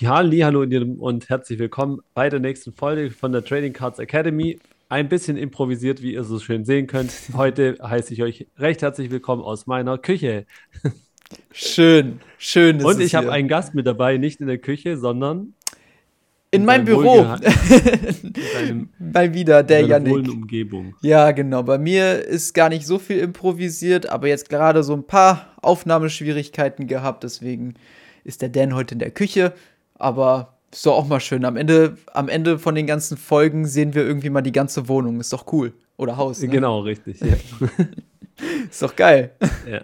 hallo und herzlich willkommen bei der nächsten Folge von der Trading Cards Academy. Ein bisschen improvisiert, wie ihr so schön sehen könnt. Heute heiße ich euch recht herzlich willkommen aus meiner Küche. Schön, schön. und ich habe einen Gast mit dabei, nicht in der Küche, sondern in, meinem Büro. Mal wieder, der Janik. Umgebung. Ja, genau. Bei mir ist gar nicht so viel improvisiert, aber jetzt gerade so ein paar Aufnahmeschwierigkeiten gehabt. Deswegen ist der Dan heute in der Küche. Aber ist doch auch mal schön. Am Ende, am Ende von den ganzen Folgen sehen wir irgendwie mal die ganze Wohnung. Ist doch cool. Oder Haus. Ne? Genau, richtig. Ja. ist doch geil. Ja.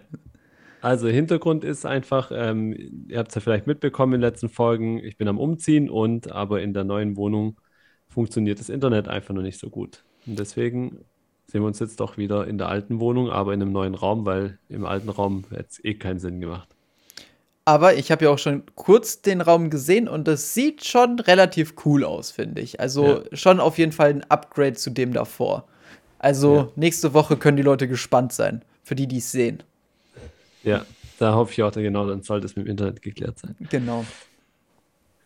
Also Hintergrund ist einfach, ähm, ihr habt es ja vielleicht mitbekommen in den letzten Folgen, ich bin am Umziehen und aber in der neuen Wohnung funktioniert das Internet einfach noch nicht so gut. Und deswegen sehen wir uns jetzt doch wieder in der alten Wohnung, aber in einem neuen Raum, weil im alten Raum hätte es eh keinen Sinn gemacht. Aber ich habe ja auch schon kurz den Raum gesehen und das sieht schon relativ cool aus, finde ich. Also ja. schon auf jeden Fall ein Upgrade zu dem davor. Also ja. nächste Woche können die Leute gespannt sein, für die, die es sehen. Ja, da hoffe ich auch, genau, dann sollte es mit dem Internet geklärt sein. Genau.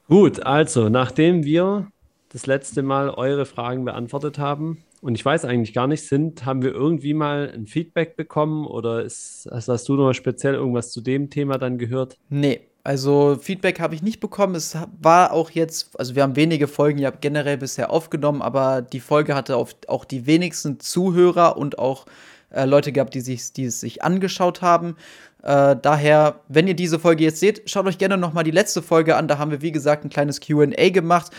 Gut, also, nachdem wir das letzte Mal eure Fragen beantwortet haben, und ich weiß eigentlich gar nicht, sind, haben wir irgendwie mal ein Feedback bekommen oder ist, hast du noch speziell irgendwas zu dem Thema dann gehört? Nee, also Feedback habe ich nicht bekommen. Es war auch jetzt, also wir haben wenige Folgen ja generell bisher aufgenommen, aber die Folge hatte auch die wenigsten Zuhörer und auch äh, Leute gehabt, die, sich, die es sich angeschaut haben. Äh, daher, wenn ihr diese Folge jetzt seht, schaut euch gerne noch mal die letzte Folge an. Da haben wir, wie gesagt, ein kleines QA gemacht.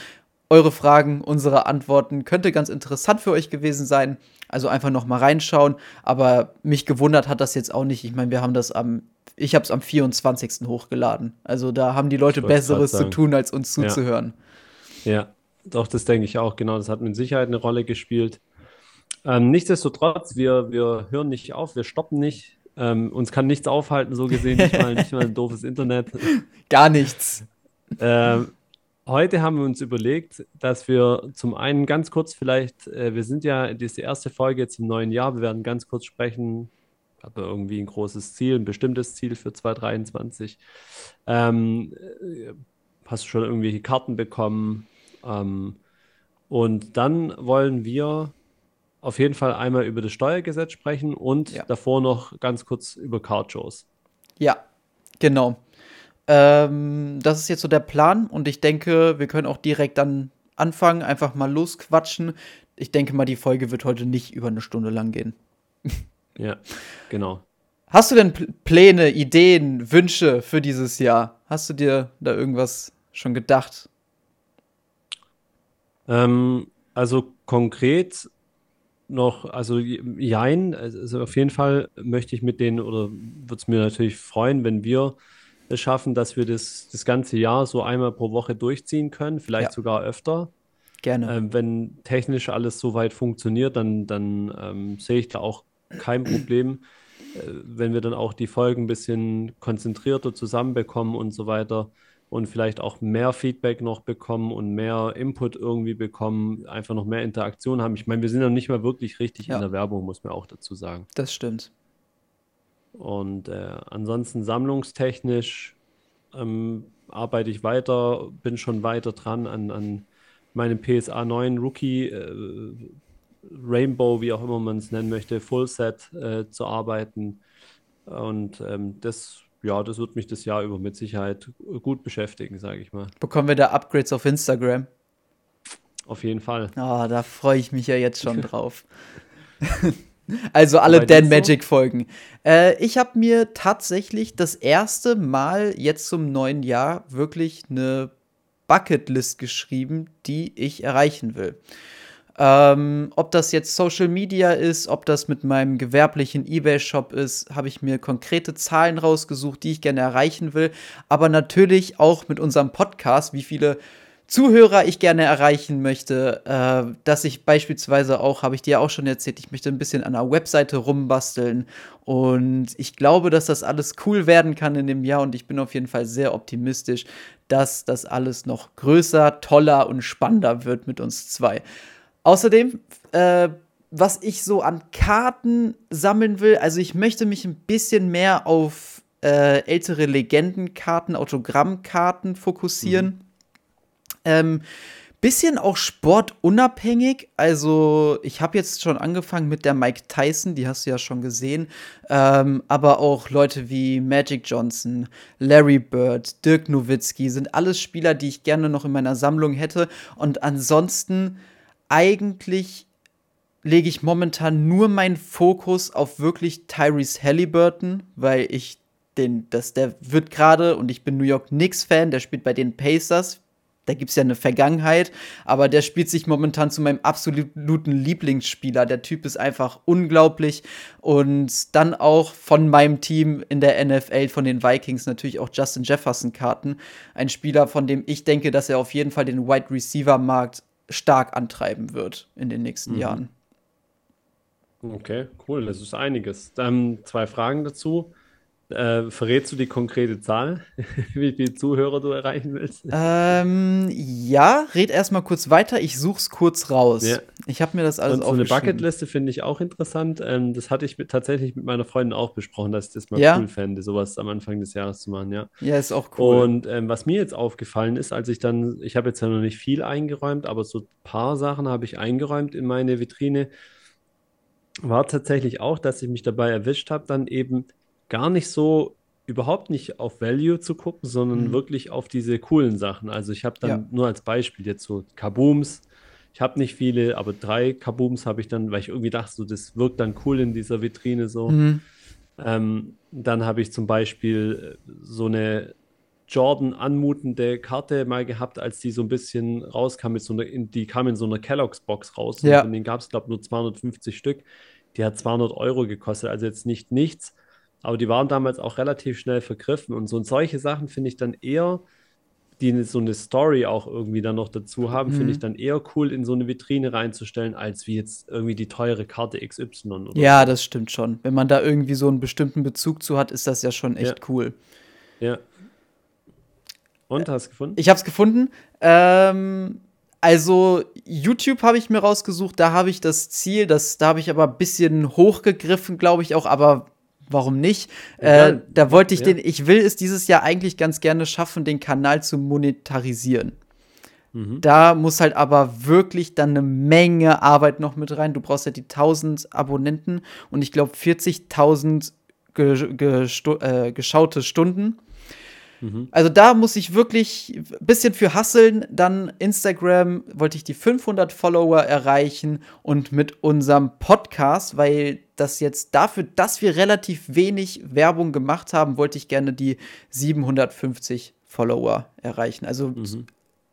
Eure Fragen, unsere Antworten könnte ganz interessant für euch gewesen sein. Also einfach noch mal reinschauen. Aber mich gewundert hat das jetzt auch nicht. Ich meine, wir haben das am, ich habe es am 24. hochgeladen. Also da haben die Leute Besseres zu tun, als uns zuzuhören. Ja. ja, doch, das denke ich auch. Genau, das hat mit Sicherheit eine Rolle gespielt. Ähm, nichtsdestotrotz, wir, wir hören nicht auf, wir stoppen nicht. Ähm, uns kann nichts aufhalten, so gesehen, nicht mal, nicht mal ein doofes Internet. Gar nichts. Ähm, heute haben wir uns überlegt, dass wir zum einen ganz kurz vielleicht, äh, wir sind ja, das ist die erste Folge jetzt im neuen Jahr, wir werden ganz kurz sprechen, aber irgendwie ein großes Ziel, ein bestimmtes Ziel für 2023. Ähm, äh, hast du schon irgendwelche Karten bekommen? Ähm, und dann wollen wir auf jeden Fall einmal über das Steuergesetz sprechen und ja. davor noch ganz kurz über Card-Shows. Ja, genau. Ähm, das ist jetzt so der Plan und ich denke, wir können auch direkt dann anfangen, einfach mal losquatschen. Ich denke mal, die Folge wird heute nicht über eine Stunde lang gehen. ja, genau. Hast du denn Pläne, Ideen, Wünsche für dieses Jahr? Hast du dir da irgendwas schon gedacht? Ähm, also konkret noch, also jein, also auf jeden Fall möchte ich mit denen oder würde es mir natürlich freuen, wenn wir es schaffen, dass wir das, das ganze Jahr so einmal pro Woche durchziehen können, vielleicht ja. sogar öfter. Gerne. Ähm, wenn technisch alles so weit funktioniert, dann, dann ähm, sehe ich da auch kein Problem, äh, wenn wir dann auch die Folgen ein bisschen konzentrierter zusammenbekommen und so weiter und vielleicht auch mehr Feedback noch bekommen und mehr Input irgendwie bekommen, einfach noch mehr Interaktion haben. Ich meine, wir sind noch nicht mal wirklich richtig ja. in der Werbung, muss man auch dazu sagen. Das stimmt. Und äh, ansonsten sammlungstechnisch ähm, arbeite ich weiter, bin schon weiter dran an, an meinem PSA 9 Rookie äh, Rainbow, wie auch immer man es nennen möchte, Full Set äh, zu arbeiten. Und ähm, das ja, das wird mich das Jahr über mit Sicherheit gut beschäftigen, sage ich mal. Bekommen wir da Upgrades auf Instagram? Auf jeden Fall. Oh, da freue ich mich ja jetzt schon drauf. also alle Dan Magic Folgen. Äh, ich habe mir tatsächlich das erste Mal jetzt zum neuen Jahr wirklich eine Bucketlist geschrieben, die ich erreichen will. Ähm, ob das jetzt Social Media ist, ob das mit meinem gewerblichen eBay-Shop ist, habe ich mir konkrete Zahlen rausgesucht, die ich gerne erreichen will. Aber natürlich auch mit unserem Podcast, wie viele Zuhörer ich gerne erreichen möchte, äh, dass ich beispielsweise auch, habe ich dir auch schon erzählt, ich möchte ein bisschen an der Webseite rumbasteln und ich glaube, dass das alles cool werden kann in dem Jahr und ich bin auf jeden Fall sehr optimistisch, dass das alles noch größer, toller und spannender wird mit uns zwei. Außerdem, äh, was ich so an Karten sammeln will, also ich möchte mich ein bisschen mehr auf äh, ältere Legendenkarten, Autogrammkarten fokussieren. Ähm, bisschen auch sportunabhängig. Also, ich habe jetzt schon angefangen mit der Mike Tyson, die hast du ja schon gesehen. Ähm, aber auch Leute wie Magic Johnson, Larry Bird, Dirk Nowitzki sind alles Spieler, die ich gerne noch in meiner Sammlung hätte. Und ansonsten eigentlich lege ich momentan nur meinen Fokus auf wirklich Tyrese Halliburton, weil ich den, das, der wird gerade, und ich bin New York Knicks-Fan, der spielt bei den Pacers, da gibt es ja eine Vergangenheit, aber der spielt sich momentan zu meinem absoluten Lieblingsspieler. Der Typ ist einfach unglaublich. Und dann auch von meinem Team in der NFL, von den Vikings, natürlich auch Justin Jefferson-Karten. Ein Spieler, von dem ich denke, dass er auf jeden Fall den Wide Receiver-Markt stark antreiben wird in den nächsten mhm. Jahren. Okay, cool, das ist einiges. Dann zwei Fragen dazu. Äh, verrätst du die konkrete Zahl, wie viele Zuhörer du erreichen willst? Ähm, ja, red erstmal kurz weiter. Ich such's kurz raus. Ja. Ich habe mir das alles Und so eine Bucketliste finde ich auch interessant. Ähm, das hatte ich mit, tatsächlich mit meiner Freundin auch besprochen, dass ich das mal ja? cool fände, sowas am Anfang des Jahres zu machen. Ja, ja ist auch cool. Und ähm, was mir jetzt aufgefallen ist, als ich dann, ich habe jetzt ja noch nicht viel eingeräumt, aber so ein paar Sachen habe ich eingeräumt in meine Vitrine war tatsächlich auch, dass ich mich dabei erwischt habe, dann eben gar nicht so überhaupt nicht auf Value zu gucken, sondern mhm. wirklich auf diese coolen Sachen. Also ich habe dann ja. nur als Beispiel jetzt so Kabooms. Ich habe nicht viele, aber drei Kabooms habe ich dann, weil ich irgendwie dachte, so, das wirkt dann cool in dieser Vitrine so. Mhm. Ähm, dann habe ich zum Beispiel äh, so eine Jordan anmutende Karte mal gehabt, als die so ein bisschen rauskam, mit so einer, die kam in so einer Kellogg's Box raus. Ja. Und von denen gab es, glaube ich, nur 250 Stück. Die hat 200 Euro gekostet, also jetzt nicht nichts. Aber die waren damals auch relativ schnell vergriffen. Und so und solche Sachen finde ich dann eher, die so eine Story auch irgendwie dann noch dazu haben, mhm. finde ich dann eher cool, in so eine Vitrine reinzustellen, als wie jetzt irgendwie die teure Karte XY. ja, so. das stimmt schon. Wenn man da irgendwie so einen bestimmten Bezug zu hat, ist das ja schon echt ja. cool. Ja. Und hast du gefunden? Ich habe es gefunden. Ähm, also YouTube habe ich mir rausgesucht, da habe ich das Ziel, das, da habe ich aber ein bisschen hochgegriffen, glaube ich auch, aber warum nicht? Ja, äh, da wollte ich ja. den, ich will es dieses Jahr eigentlich ganz gerne schaffen, den Kanal zu monetarisieren. Mhm. Da muss halt aber wirklich dann eine Menge Arbeit noch mit rein. Du brauchst ja die 1000 Abonnenten und ich glaube 40.000 ge ge äh, geschaute Stunden. Mhm. Also da muss ich wirklich ein bisschen für hasseln. Dann Instagram wollte ich die 500 Follower erreichen und mit unserem Podcast, weil das jetzt dafür, dass wir relativ wenig Werbung gemacht haben, wollte ich gerne die 750 Follower erreichen. Also mhm.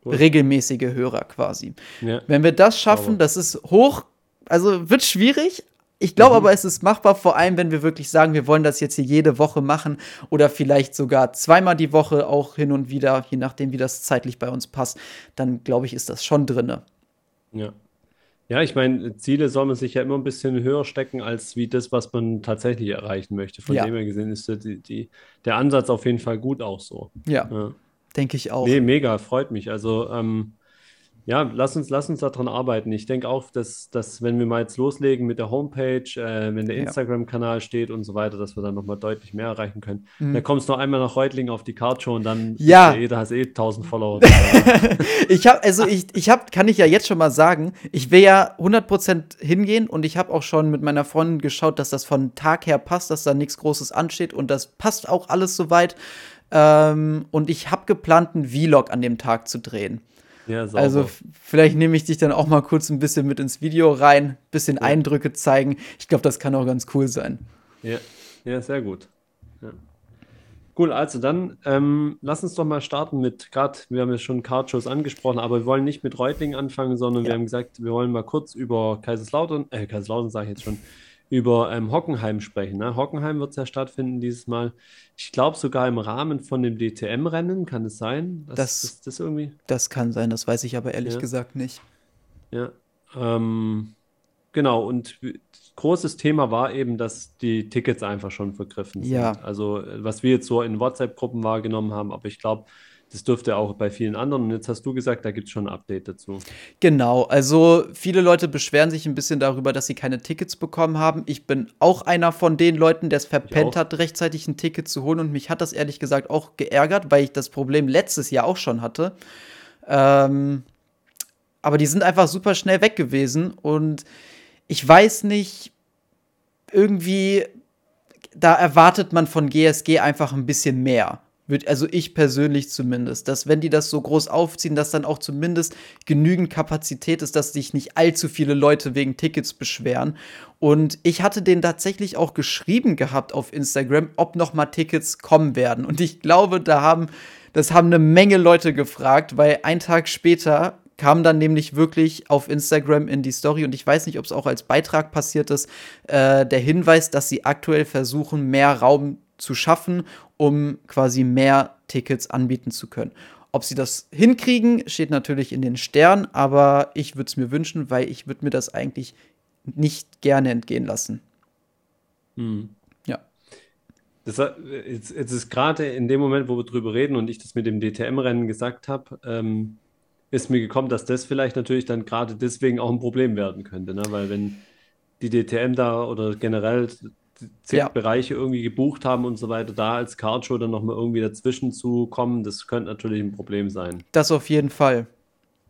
regelmäßige Hörer quasi. Ja. Wenn wir das schaffen, das ist hoch, also wird schwierig, ich glaube mhm. aber, es ist machbar, vor allem, wenn wir wirklich sagen, wir wollen das jetzt hier jede Woche machen oder vielleicht sogar zweimal die Woche auch hin und wieder, je nachdem, wie das zeitlich bei uns passt. Dann glaube ich, ist das schon drinne. Ja. Ja, ich meine, Ziele soll man sich ja immer ein bisschen höher stecken, als wie das, was man tatsächlich erreichen möchte. Von ja. dem her gesehen ist die, die, der Ansatz auf jeden Fall gut auch so. Ja, ja. denke ich auch. Nee, mega, freut mich. Also, ähm, ja, lass uns, lass uns daran arbeiten. Ich denke auch, dass, dass, wenn wir mal jetzt loslegen mit der Homepage, äh, wenn der Instagram-Kanal steht und so weiter, dass wir dann nochmal deutlich mehr erreichen können. Mhm. Dann kommst du noch einmal nach Reutlingen auf die Card und dann ja. jeder hast eh 1000 Follower. ich habe, also ich, ich habe, kann ich ja jetzt schon mal sagen, ich will ja 100% hingehen und ich habe auch schon mit meiner Freundin geschaut, dass das von Tag her passt, dass da nichts Großes ansteht und das passt auch alles soweit. Ähm, und ich habe geplant, einen Vlog an dem Tag zu drehen. Ja, also vielleicht nehme ich dich dann auch mal kurz ein bisschen mit ins Video rein, bisschen ja. Eindrücke zeigen. Ich glaube, das kann auch ganz cool sein. Ja, ja sehr gut. Ja. Cool, also dann ähm, lass uns doch mal starten mit, gerade, wir haben ja schon Cardshows angesprochen, aber wir wollen nicht mit Reutling anfangen, sondern wir haben gesagt, wir wollen mal kurz über Kaiserslautern, äh, Kaiserslautern sage ich jetzt schon, über ähm, Hockenheim sprechen. Ne? Hockenheim wird es ja stattfinden dieses Mal. Ich glaube sogar im Rahmen von dem DTM-Rennen, kann es sein? Das, das, das, irgendwie? Das kann sein, das weiß ich aber ehrlich ja. gesagt nicht. Ja. Ähm, genau, und großes Thema war eben, dass die Tickets einfach schon vergriffen sind. Ja. Also, was wir jetzt so in WhatsApp-Gruppen wahrgenommen haben, aber ich glaube, das dürfte auch bei vielen anderen. Und jetzt hast du gesagt, da gibt es schon ein Update dazu. Genau, also viele Leute beschweren sich ein bisschen darüber, dass sie keine Tickets bekommen haben. Ich bin auch einer von den Leuten, der es verpennt hat, rechtzeitig ein Ticket zu holen. Und mich hat das ehrlich gesagt auch geärgert, weil ich das Problem letztes Jahr auch schon hatte. Ähm, aber die sind einfach super schnell weg gewesen und ich weiß nicht, irgendwie, da erwartet man von GSG einfach ein bisschen mehr also ich persönlich zumindest, dass wenn die das so groß aufziehen, dass dann auch zumindest genügend Kapazität ist, dass sich nicht allzu viele Leute wegen Tickets beschweren. Und ich hatte den tatsächlich auch geschrieben gehabt auf Instagram, ob noch mal Tickets kommen werden. Und ich glaube, da haben das haben eine Menge Leute gefragt, weil ein Tag später kam dann nämlich wirklich auf Instagram in die Story und ich weiß nicht, ob es auch als Beitrag passiert ist, äh, der Hinweis, dass sie aktuell versuchen, mehr Raum zu schaffen, um quasi mehr Tickets anbieten zu können. Ob sie das hinkriegen, steht natürlich in den Sternen, aber ich würde es mir wünschen, weil ich würde mir das eigentlich nicht gerne entgehen lassen. Hm. Ja. Das, jetzt, jetzt ist gerade in dem Moment, wo wir drüber reden und ich das mit dem DTM-Rennen gesagt habe, ähm, ist mir gekommen, dass das vielleicht natürlich dann gerade deswegen auch ein Problem werden könnte, ne? weil wenn die DTM da oder generell zehn ja. Bereiche irgendwie gebucht haben und so weiter, da als Cardshow dann nochmal irgendwie dazwischen zu kommen, das könnte natürlich ein Problem sein. Das auf jeden Fall.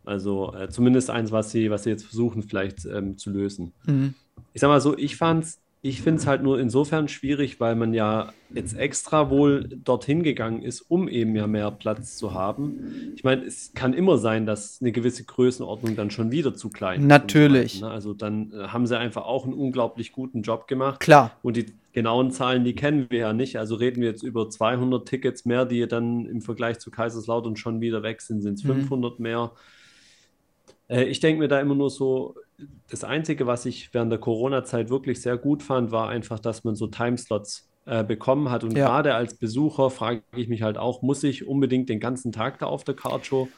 Also äh, zumindest eins, was sie, was sie jetzt versuchen, vielleicht ähm, zu lösen. Mhm. Ich sag mal so, ich fand's ich finde es halt nur insofern schwierig, weil man ja jetzt extra wohl dorthin gegangen ist, um eben ja mehr Platz zu haben. Ich meine, es kann immer sein, dass eine gewisse Größenordnung dann schon wieder zu klein ist. Natürlich. Ne? Also dann äh, haben sie einfach auch einen unglaublich guten Job gemacht. Klar. Und die genauen Zahlen, die kennen wir ja nicht. Also reden wir jetzt über 200 Tickets mehr, die dann im Vergleich zu Kaiserslautern schon wieder weg sind. Sind es mhm. 500 mehr? Äh, ich denke mir da immer nur so, das Einzige, was ich während der Corona-Zeit wirklich sehr gut fand, war einfach, dass man so Timeslots äh, bekommen hat. Und ja. gerade als Besucher frage ich mich halt auch, muss ich unbedingt den ganzen Tag da auf der Cardshow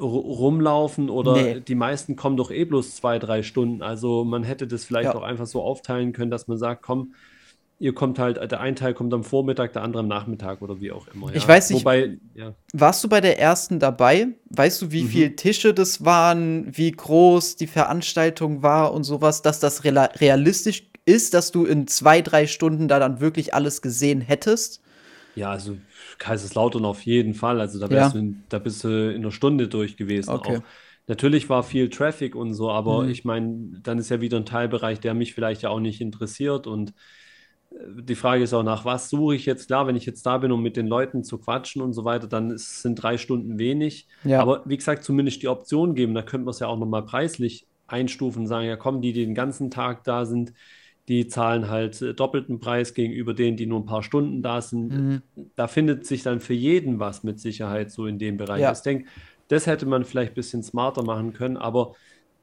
rumlaufen oder nee. die meisten kommen doch eh bloß zwei, drei Stunden. Also man hätte das vielleicht ja. auch einfach so aufteilen können, dass man sagt, komm, ihr kommt halt, der ein Teil kommt am Vormittag, der andere am Nachmittag oder wie auch immer. Ja. Ich weiß nicht, Wobei, ja. warst du bei der ersten dabei? Weißt du, wie mhm. viele Tische das waren, wie groß die Veranstaltung war und sowas, dass das realistisch ist, dass du in zwei, drei Stunden da dann wirklich alles gesehen hättest? Ja, also Kaiserslautern auf jeden Fall. Also da, ja. du da bist du in einer Stunde durch gewesen. Okay. Auch. Natürlich war viel Traffic und so, aber mhm. ich meine, dann ist ja wieder ein Teilbereich, der mich vielleicht ja auch nicht interessiert und die Frage ist auch, nach was suche ich jetzt? Klar, wenn ich jetzt da bin, um mit den Leuten zu quatschen und so weiter, dann ist, sind drei Stunden wenig. Ja. Aber wie gesagt, zumindest die Option geben, da könnte man es ja auch nochmal preislich einstufen und sagen, ja komm, die, die den ganzen Tag da sind, die zahlen halt äh, doppelten Preis gegenüber denen, die nur ein paar Stunden da sind. Mhm. Da findet sich dann für jeden was mit Sicherheit so in dem Bereich. Ja. Ich denke, das hätte man vielleicht ein bisschen smarter machen können, aber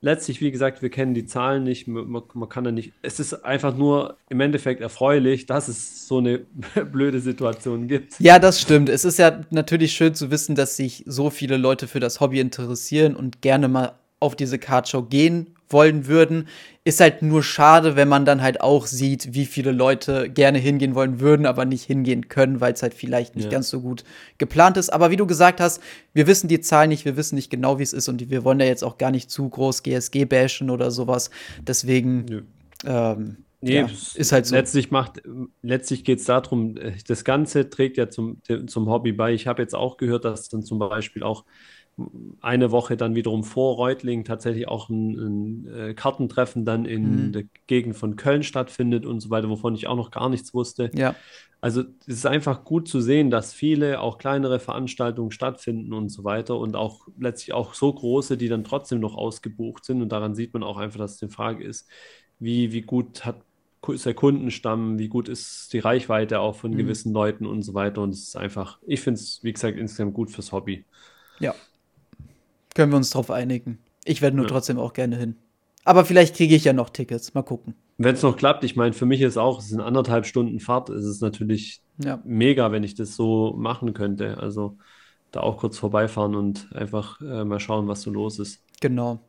letztlich, wie gesagt, wir kennen die Zahlen nicht, man, man, kann da nicht. Es ist einfach nur im Endeffekt erfreulich, dass es so eine blöde Situation gibt. Ja, das stimmt. Es ist ja natürlich schön zu wissen, dass sich so viele Leute für das Hobby interessieren und gerne mal auf diese Cardshow gehen wollen würden. Ist halt nur schade, wenn man dann halt auch sieht, wie viele Leute gerne hingehen wollen würden, aber nicht hingehen können, weil es halt vielleicht nicht ja. ganz so gut geplant ist. Aber wie du gesagt hast, wir wissen die Zahlen nicht, wir wissen nicht genau, wie es ist und wir wollen da jetzt auch gar nicht zu groß GSG bashen oder sowas. Deswegen. Ähm, Nee, ja, ist halt so. Letztlich, letztlich geht es darum, äh, das Ganze trägt ja zum, zum Hobby bei. Ich habe jetzt auch gehört, dass dann zum Beispiel auch eine Woche dann wiederum vor Reutling tatsächlich auch ein, ein äh, Kartentreffen dann in mhm. der Gegend von Köln stattfindet und so weiter, wovon ich auch noch gar nichts wusste. Ja. Also es ist einfach gut zu sehen, dass viele auch kleinere Veranstaltungen stattfinden und so weiter und auch letztlich auch so große, die dann trotzdem noch ausgebucht sind. Und daran sieht man auch einfach, dass es die Frage ist, wie, wie gut hat ist der Kundenstamm, wie gut ist die Reichweite auch von mhm. gewissen Leuten und so weiter. Und es ist einfach, ich finde es, wie gesagt, insgesamt gut fürs Hobby. Ja, können wir uns drauf einigen. Ich werde nur ja. trotzdem auch gerne hin. Aber vielleicht kriege ich ja noch Tickets. Mal gucken. Wenn es noch klappt, ich meine, für mich ist auch, es sind anderthalb Stunden Fahrt. Es ist natürlich ja. mega, wenn ich das so machen könnte. Also da auch kurz vorbeifahren und einfach äh, mal schauen, was so los ist. Genau.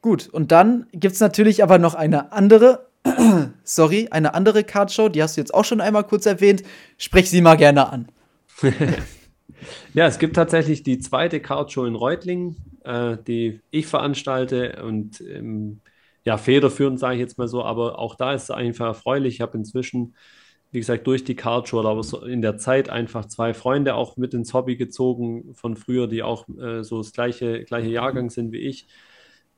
Gut, und dann gibt es natürlich aber noch eine andere, sorry, eine andere Cardshow, die hast du jetzt auch schon einmal kurz erwähnt. Sprech sie mal gerne an. Ja, es gibt tatsächlich die zweite Cardshow in Reutlingen, äh, die ich veranstalte und ähm, ja, federführend sage ich jetzt mal so, aber auch da ist es einfach erfreulich. Ich habe inzwischen wie gesagt, durch die Card aber so in der Zeit einfach zwei Freunde auch mit ins Hobby gezogen von früher, die auch äh, so das gleiche, gleiche Jahrgang sind wie ich.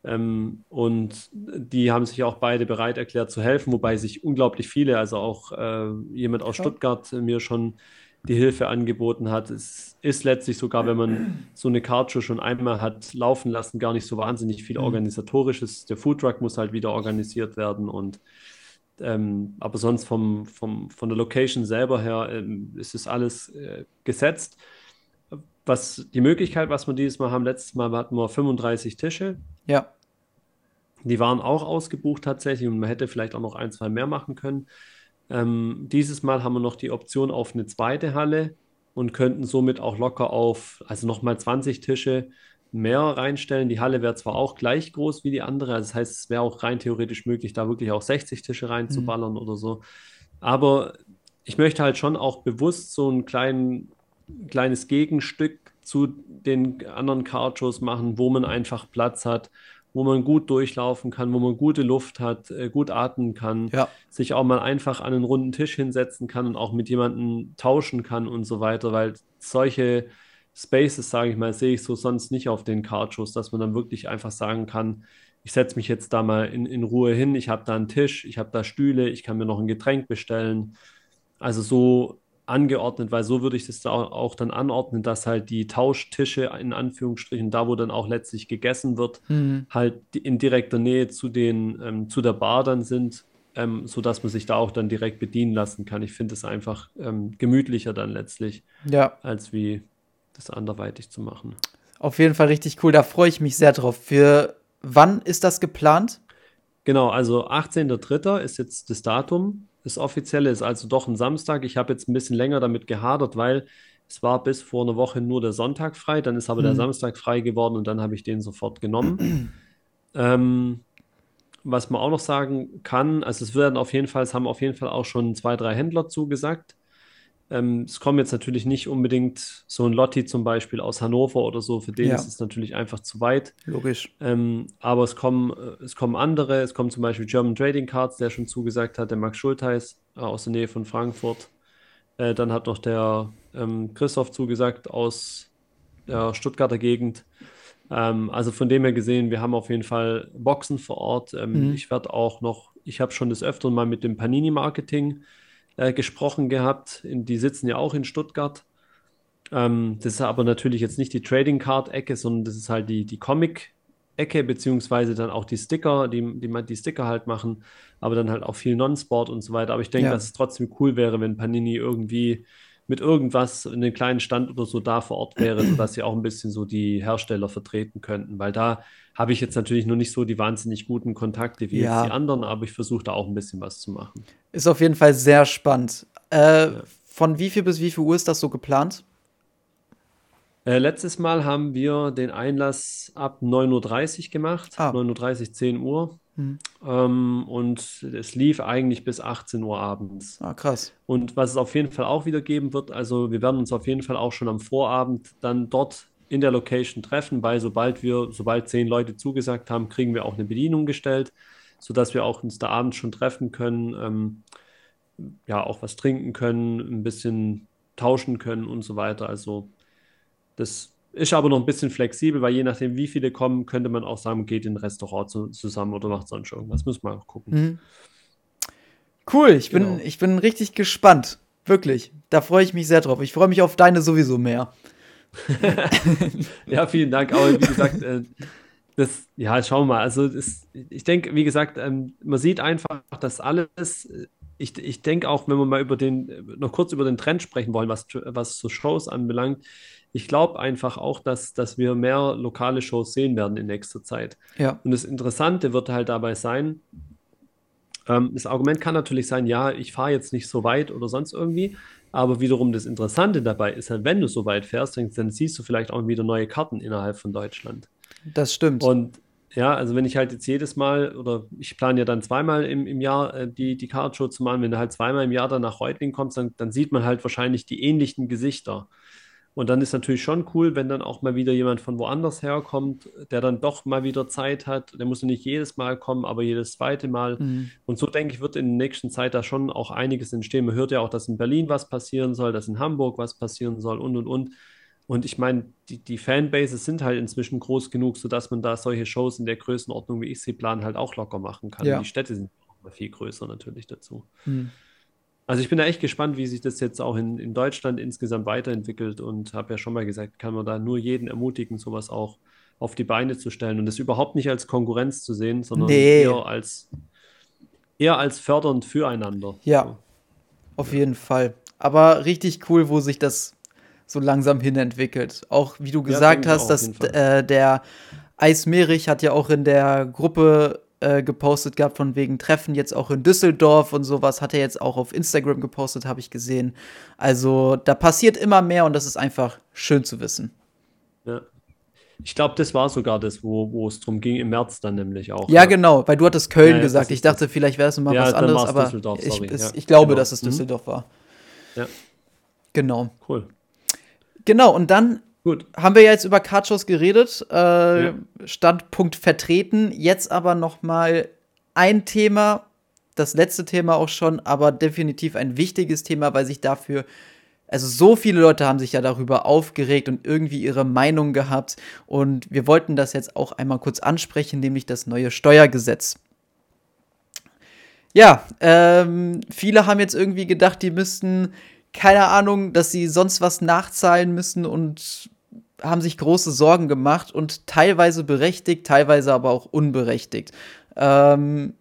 Ähm, und die haben sich auch beide bereit erklärt zu helfen, wobei sich unglaublich viele, also auch äh, jemand aus. Stuttgart mir schon die Hilfe angeboten hat. Es ist letztlich sogar, wenn man so eine Cardshow schon einmal hat laufen lassen, gar nicht so wahnsinnig viel mhm. organisatorisches. Der Foodtruck muss halt wieder organisiert werden und ähm, aber sonst vom, vom, von der Location selber her ähm, ist es alles äh, gesetzt. Was die Möglichkeit, was wir dieses Mal haben, letztes Mal hatten wir 35 Tische. Ja. Die waren auch ausgebucht tatsächlich und man hätte vielleicht auch noch ein, zwei mehr machen können. Ähm, dieses Mal haben wir noch die Option auf eine zweite Halle und könnten somit auch locker auf, also nochmal 20 Tische mehr reinstellen. Die Halle wäre zwar auch gleich groß wie die andere, also das heißt, es wäre auch rein theoretisch möglich, da wirklich auch 60 Tische reinzuballern mhm. oder so. Aber ich möchte halt schon auch bewusst so ein klein, kleines Gegenstück zu den anderen Card-Shows machen, wo man einfach Platz hat, wo man gut durchlaufen kann, wo man gute Luft hat, äh, gut atmen kann, ja. sich auch mal einfach an einen runden Tisch hinsetzen kann und auch mit jemandem tauschen kann und so weiter, weil solche Spaces, sage ich mal, sehe ich so sonst nicht auf den Cardshows, dass man dann wirklich einfach sagen kann, ich setze mich jetzt da mal in, in Ruhe hin, ich habe da einen Tisch, ich habe da Stühle, ich kann mir noch ein Getränk bestellen. Also so angeordnet, weil so würde ich das auch, auch, dann anordnen, dass halt die Tauschtische in Anführungsstrichen, da wo dann auch letztlich gegessen wird, mhm. halt in direkter Nähe zu den, ähm, zu der Bar dann sind, ähm, sodass man sich da auch dann direkt bedienen lassen kann. Ich finde es einfach ähm, gemütlicher dann letztlich, ja. als wie das anderweitig zu machen. Auf jeden Fall richtig cool, da freue ich mich sehr drauf. Für wann ist das geplant? Genau, also 18.03. ist jetzt das Datum. Das offizielle ist also doch ein Samstag. Ich habe jetzt ein bisschen länger damit gehadert, weil es war bis vor einer Woche nur der Sonntag frei, dann ist aber mhm. der Samstag frei geworden und dann habe ich den sofort genommen. ähm, was man auch noch sagen kann, also es werden auf jeden Fall, es haben auf jeden Fall auch schon zwei, drei Händler zugesagt. Ähm, es kommen jetzt natürlich nicht unbedingt so ein Lotti zum Beispiel aus Hannover oder so, für den ja. ist es natürlich einfach zu weit. Logisch. Ähm, aber es kommen, äh, es kommen andere, es kommen zum Beispiel German Trading Cards, der schon zugesagt hat, der Max Schulteis äh, aus der Nähe von Frankfurt. Äh, dann hat noch der ähm, Christoph zugesagt aus der Stuttgarter Gegend. Ähm, also von dem her gesehen, wir haben auf jeden Fall Boxen vor Ort. Ähm, mhm. Ich werde auch noch, ich habe schon des Öfteren mal mit dem Panini-Marketing äh, gesprochen gehabt. In, die sitzen ja auch in Stuttgart. Ähm, das ist aber natürlich jetzt nicht die Trading Card Ecke, sondern das ist halt die, die Comic Ecke, beziehungsweise dann auch die Sticker, die, die die Sticker halt machen, aber dann halt auch viel Non-Sport und so weiter. Aber ich denke, ja. dass es trotzdem cool wäre, wenn Panini irgendwie mit irgendwas in einem kleinen Stand oder so da vor Ort wäre, sodass sie auch ein bisschen so die Hersteller vertreten könnten, weil da habe ich jetzt natürlich noch nicht so die wahnsinnig guten Kontakte wie ja. jetzt die anderen, aber ich versuche da auch ein bisschen was zu machen. Ist auf jeden Fall sehr spannend. Äh, ja. Von wie viel bis wie viel Uhr ist das so geplant? Äh, letztes Mal haben wir den Einlass ab 9.30 Uhr gemacht. Ah. 9.30 Uhr, 10 Uhr. Mhm. Ähm, und es lief eigentlich bis 18 Uhr abends. Ah, krass. Und was es auf jeden Fall auch wieder geben wird, also wir werden uns auf jeden Fall auch schon am Vorabend dann dort in der Location treffen, weil sobald wir, sobald zehn Leute zugesagt haben, kriegen wir auch eine Bedienung gestellt, sodass wir auch uns da abends schon treffen können, ähm, ja, auch was trinken können, ein bisschen tauschen können und so weiter. Also das ist aber noch ein bisschen flexibel, weil je nachdem, wie viele kommen, könnte man auch sagen, geht in ein Restaurant zu, zusammen oder macht sonst irgendwas. Müssen wir auch gucken. Mhm. Cool, ich, genau. bin, ich bin richtig gespannt. Wirklich. Da freue ich mich sehr drauf. Ich freue mich auf deine sowieso mehr. ja, vielen Dank. Aber wie gesagt, äh, das, ja, schauen wir mal. Also, das, ich denke, wie gesagt, ähm, man sieht einfach, dass alles, ich, ich denke auch, wenn wir mal über den, noch kurz über den Trend sprechen wollen, was, was so Shows anbelangt, ich glaube einfach auch, dass, dass wir mehr lokale Shows sehen werden in nächster Zeit. Ja. Und das Interessante wird halt dabei sein, ähm, das Argument kann natürlich sein, ja, ich fahre jetzt nicht so weit oder sonst irgendwie, aber wiederum das Interessante dabei ist halt, wenn du so weit fährst, dann, dann siehst du vielleicht auch wieder neue Karten innerhalb von Deutschland. Das stimmt. Und ja, also wenn ich halt jetzt jedes Mal oder ich plane ja dann zweimal im, im Jahr äh, die, die Card-Show zu machen, wenn du halt zweimal im Jahr dann nach Reutling kommst, dann, dann sieht man halt wahrscheinlich die ähnlichen Gesichter. Und dann ist natürlich schon cool, wenn dann auch mal wieder jemand von woanders herkommt, der dann doch mal wieder Zeit hat. Der muss nicht jedes Mal kommen, aber jedes zweite Mal. Mhm. Und so denke ich, wird in der nächsten Zeit da schon auch einiges entstehen. Man hört ja auch, dass in Berlin was passieren soll, dass in Hamburg was passieren soll und und und. Und ich meine, die, die Fanbases sind halt inzwischen groß genug, sodass man da solche Shows in der Größenordnung, wie ich sie plane, halt auch locker machen kann. Ja. Die Städte sind auch viel größer natürlich dazu. Mhm. Also ich bin da echt gespannt, wie sich das jetzt auch in, in Deutschland insgesamt weiterentwickelt und habe ja schon mal gesagt, kann man da nur jeden ermutigen, sowas auch auf die Beine zu stellen und das überhaupt nicht als Konkurrenz zu sehen, sondern nee. eher als eher als fördernd füreinander. Ja, so. auf jeden Fall. Aber richtig cool, wo sich das so langsam hin entwickelt. Auch wie du gesagt ja, hast, dass äh, der Eismerich hat ja auch in der Gruppe äh, gepostet gehabt, von wegen Treffen jetzt auch in Düsseldorf und sowas. Hat er jetzt auch auf Instagram gepostet, habe ich gesehen. Also da passiert immer mehr und das ist einfach schön zu wissen. Ja. Ich glaube, das war sogar das, wo, wo es drum ging, im März dann nämlich auch. Ja, ja. genau, weil du hattest Köln ja, gesagt. Ich dachte, vielleicht wäre es mal was anderes, aber ich, es, ich, glaube, genau. dass es mhm. Düsseldorf mhm. war. Ja. Genau. Cool. Genau, und dann Gut. Haben wir jetzt über Kartshows geredet, äh, ja. Standpunkt vertreten. Jetzt aber noch mal ein Thema, das letzte Thema auch schon, aber definitiv ein wichtiges Thema, weil sich dafür, also so viele Leute haben sich ja darüber aufgeregt und irgendwie ihre Meinung gehabt. Und wir wollten das jetzt auch einmal kurz ansprechen, nämlich das neue Steuergesetz. Ja, ähm, viele haben jetzt irgendwie gedacht, die müssten keine Ahnung, dass sie sonst was nachzahlen müssen und haben sich große Sorgen gemacht und teilweise berechtigt, teilweise aber auch unberechtigt. Ähm,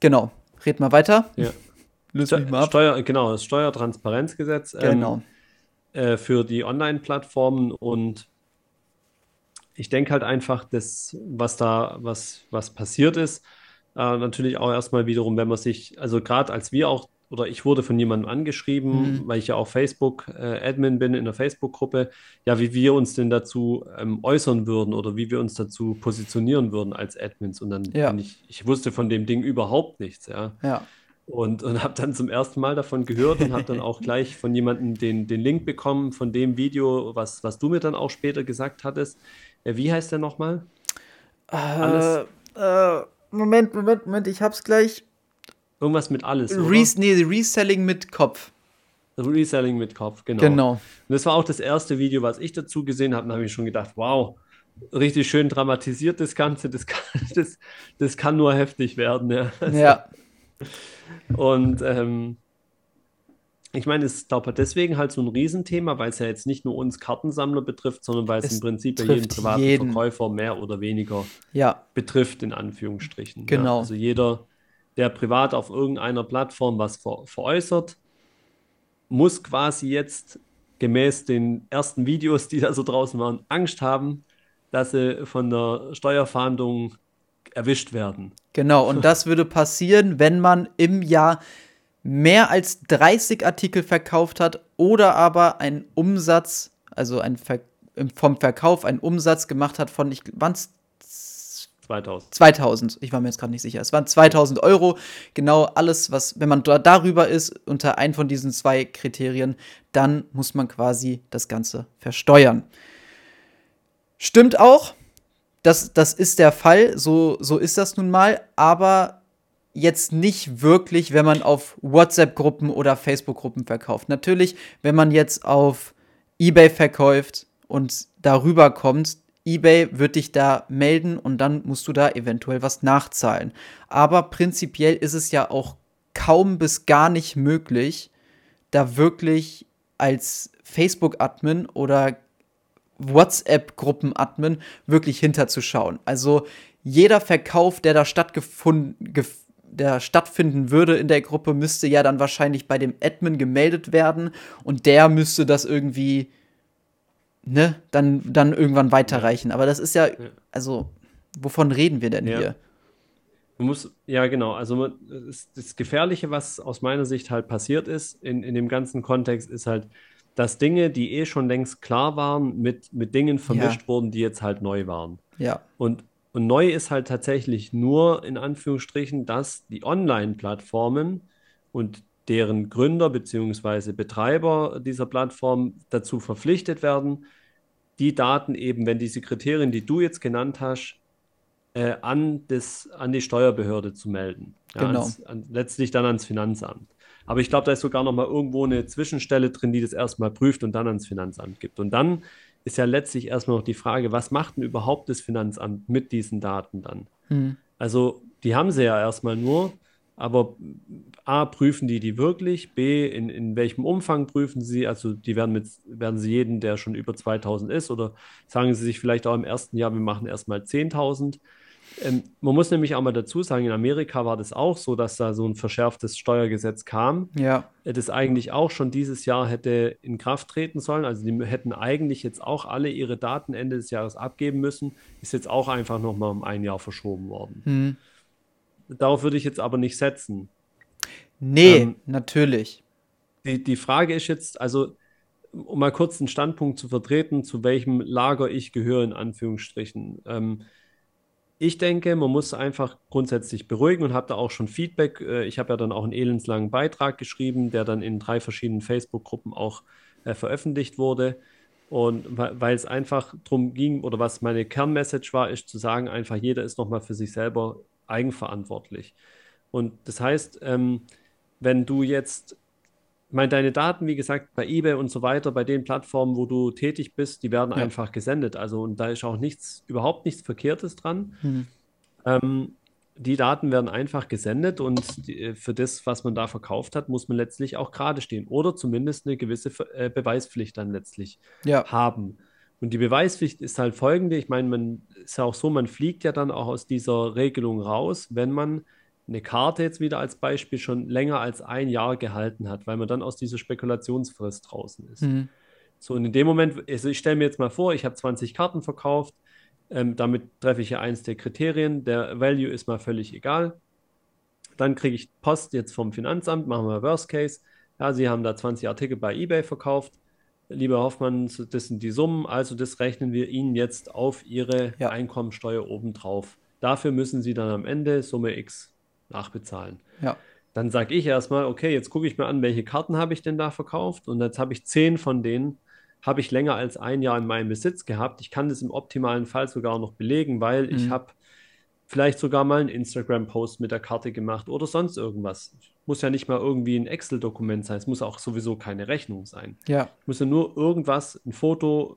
genau. Red mal weiter. Ja. Löse mich mal ab. Steuer, genau, das Steuertransparenzgesetz ähm, genau. äh, für die Online-Plattformen und ich denke halt einfach, dass was da, was, was passiert ist, äh, natürlich auch erstmal wiederum, wenn man sich, also gerade als wir auch oder ich wurde von jemandem angeschrieben, mhm. weil ich ja auch Facebook-Admin äh, bin in der Facebook-Gruppe, ja, wie wir uns denn dazu ähm, äußern würden oder wie wir uns dazu positionieren würden als Admins. Und dann ja. ich, ich wusste von dem Ding überhaupt nichts, ja. Ja. Und, und habe dann zum ersten Mal davon gehört und habe dann auch gleich von jemandem den, den Link bekommen von dem Video, was, was du mir dann auch später gesagt hattest. Ja, wie heißt der nochmal? Äh, äh, Moment, Moment, Moment, ich hab's gleich. Irgendwas mit alles. Res nee, Reselling mit Kopf. Reselling mit Kopf, genau. Genau. Und das war auch das erste Video, was ich dazu gesehen habe. Da habe ich schon gedacht, wow, richtig schön dramatisiert das Ganze. Das kann, das, das kann nur heftig werden. Ja. ja. Und ähm, ich meine, es ist, glaube deswegen halt so ein Riesenthema, weil es ja jetzt nicht nur uns Kartensammler betrifft, sondern weil es, es im Prinzip ja jeden privaten jeden. Verkäufer mehr oder weniger ja. betrifft, in Anführungsstrichen. Genau. Ja. Also jeder der privat auf irgendeiner Plattform was ver veräußert, muss quasi jetzt gemäß den ersten Videos, die da so draußen waren, Angst haben, dass sie von der Steuerfahndung erwischt werden. Genau, und das würde passieren, wenn man im Jahr mehr als 30 Artikel verkauft hat oder aber einen Umsatz, also ein Ver vom Verkauf einen Umsatz gemacht hat von, ich, waren es 2000. 2000, ich war mir jetzt gerade nicht sicher. Es waren 2000 Euro. Genau alles, was, wenn man da darüber ist, unter einem von diesen zwei Kriterien, dann muss man quasi das Ganze versteuern. Stimmt auch. Das, das ist der Fall. So, so ist das nun mal. Aber jetzt nicht wirklich, wenn man auf WhatsApp-Gruppen oder Facebook-Gruppen verkauft. Natürlich, wenn man jetzt auf eBay verkauft und darüber kommt, eBay wird dich da melden und dann musst du da eventuell was nachzahlen. Aber prinzipiell ist es ja auch kaum bis gar nicht möglich, da wirklich als Facebook-Admin oder WhatsApp-Gruppen-Admin wirklich hinterzuschauen. Also jeder Verkauf, der da stattgefunden, der stattfinden würde in der Gruppe, müsste ja dann wahrscheinlich bei dem Admin gemeldet werden und der müsste das irgendwie ne, dann, dann irgendwann weiterreichen. Aber das ist ja, also, wovon reden wir denn ja. hier? Man muss, ja, genau. Also, das, Gefährliche, was aus meiner Sicht halt passiert ist, in, in dem ganzen Kontext, ist halt, dass Dinge, die eh schon längst klar waren, mit, mit Dingen vermischt ja. wurden, die jetzt halt neu waren. Ja. Und, und neu ist halt tatsächlich nur, in Anführungsstrichen, dass die Online-Plattformen und deren Gründer bzw. Betreiber dieser Plattform dazu verpflichtet werden, die Daten eben, wenn diese Kriterien, die du jetzt genannt hast, äh, an, das, an die Steuerbehörde zu melden. Ja, genau. Ans, an, letztlich dann ans Finanzamt. Aber ich glaube, da ist sogar noch mal irgendwo eine Zwischenstelle drin, die das erstmal prüft und dann ans Finanzamt gibt. Und dann ist ja letztlich erstmal noch die Frage, was macht denn überhaupt das Finanzamt mit diesen Daten dann? Hm. Also, die haben sie ja erstmal nur, aber A, prüfen die die wirklich? B, in, in welchem Umfang prüfen sie? Also, die werden, mit, werden sie jeden, der schon über 2000 ist, oder sagen sie sich vielleicht auch im ersten Jahr, wir machen erstmal 10.000? Ähm, man muss nämlich auch mal dazu sagen, in Amerika war das auch so, dass da so ein verschärftes Steuergesetz kam. Ja. Äh, das eigentlich auch schon dieses Jahr hätte in Kraft treten sollen. Also die hätten eigentlich jetzt auch alle ihre Daten Ende des Jahres abgeben müssen. Ist jetzt auch einfach nochmal um ein Jahr verschoben worden. Hm. Darauf würde ich jetzt aber nicht setzen. Nee, ähm, natürlich. Die, die Frage ist jetzt, also um mal kurz einen Standpunkt zu vertreten, zu welchem Lager ich gehöre, in Anführungsstrichen. Ähm, ich denke, man muss einfach grundsätzlich beruhigen und habe da auch schon Feedback. Äh, ich habe ja dann auch einen elendslangen Beitrag geschrieben, der dann in drei verschiedenen Facebook-Gruppen auch äh, veröffentlicht wurde. Und weil es einfach darum ging, oder was meine Kernmessage war, ist zu sagen, einfach jeder ist nochmal für sich selber eigenverantwortlich. Und das heißt, ähm, wenn du jetzt meine, deine Daten, wie gesagt, bei eBay und so weiter, bei den Plattformen, wo du tätig bist, die werden ja. einfach gesendet. Also, und da ist auch nichts, überhaupt nichts Verkehrtes dran. Mhm. Ähm, die Daten werden einfach gesendet und die, äh, für das, was man da verkauft hat, muss man letztlich auch gerade stehen oder zumindest eine gewisse äh, Beweispflicht dann letztlich ja. haben. Und die Beweispflicht ist halt folgende: Ich meine, man ist ja auch so, man fliegt ja dann auch aus dieser Regelung raus, wenn man eine Karte jetzt wieder als Beispiel schon länger als ein Jahr gehalten hat, weil man dann aus dieser Spekulationsfrist draußen ist. Mhm. So, und in dem Moment, also ich stelle mir jetzt mal vor, ich habe 20 Karten verkauft, ähm, damit treffe ich ja eins der Kriterien, der Value ist mal völlig egal. Dann kriege ich Post jetzt vom Finanzamt, machen wir Worst Case. Ja, Sie haben da 20 Artikel bei eBay verkauft. Lieber Hoffmann, das sind die Summen, also das rechnen wir Ihnen jetzt auf Ihre ja. Einkommensteuer obendrauf. Dafür müssen Sie dann am Ende Summe X nachbezahlen. Ja. Dann sage ich erstmal, okay, jetzt gucke ich mir an, welche Karten habe ich denn da verkauft und jetzt habe ich zehn von denen, habe ich länger als ein Jahr in meinem Besitz gehabt. Ich kann das im optimalen Fall sogar noch belegen, weil mhm. ich habe vielleicht sogar mal einen Instagram-Post mit der Karte gemacht oder sonst irgendwas. Muss ja nicht mal irgendwie ein Excel-Dokument sein, es muss auch sowieso keine Rechnung sein. Ja. Muss ja nur irgendwas, ein Foto,